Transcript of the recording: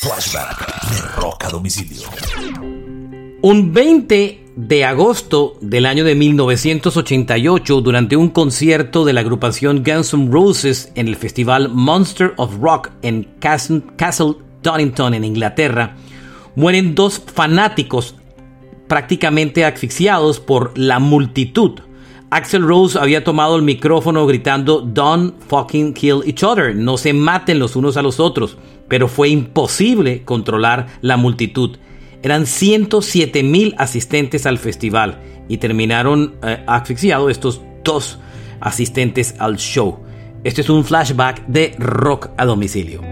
Flashback de Rock a domicilio. Un 20 de agosto del año de 1988, durante un concierto de la agrupación Guns N' Roses en el festival Monster of Rock en Castle, Castle Donington, en Inglaterra, mueren dos fanáticos prácticamente asfixiados por la multitud. Axel Rose había tomado el micrófono gritando Don't fucking kill each other, no se maten los unos a los otros, pero fue imposible controlar la multitud. Eran 107 mil asistentes al festival y terminaron eh, asfixiados estos dos asistentes al show. Este es un flashback de rock a domicilio.